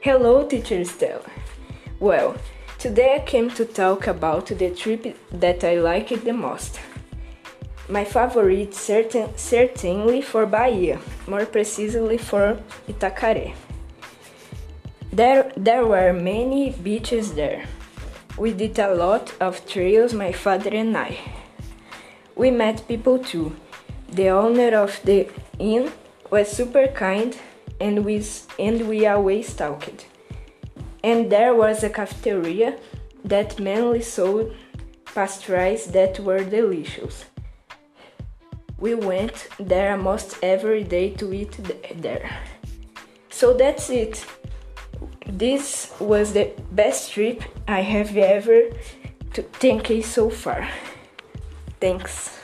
Hello, teacher Stella. Well, today I came to talk about the trip that I liked the most. My favorite certain, certainly for Bahia, more precisely for Itacaré. There, there were many beaches there. We did a lot of trails, my father and I. We met people too. The owner of the inn was super kind and we, and we always talked. And there was a cafeteria that mainly sold pastries that were delicious. We went there almost every day to eat there. So that's it. This was the best trip I have ever to taken so far. Thanks.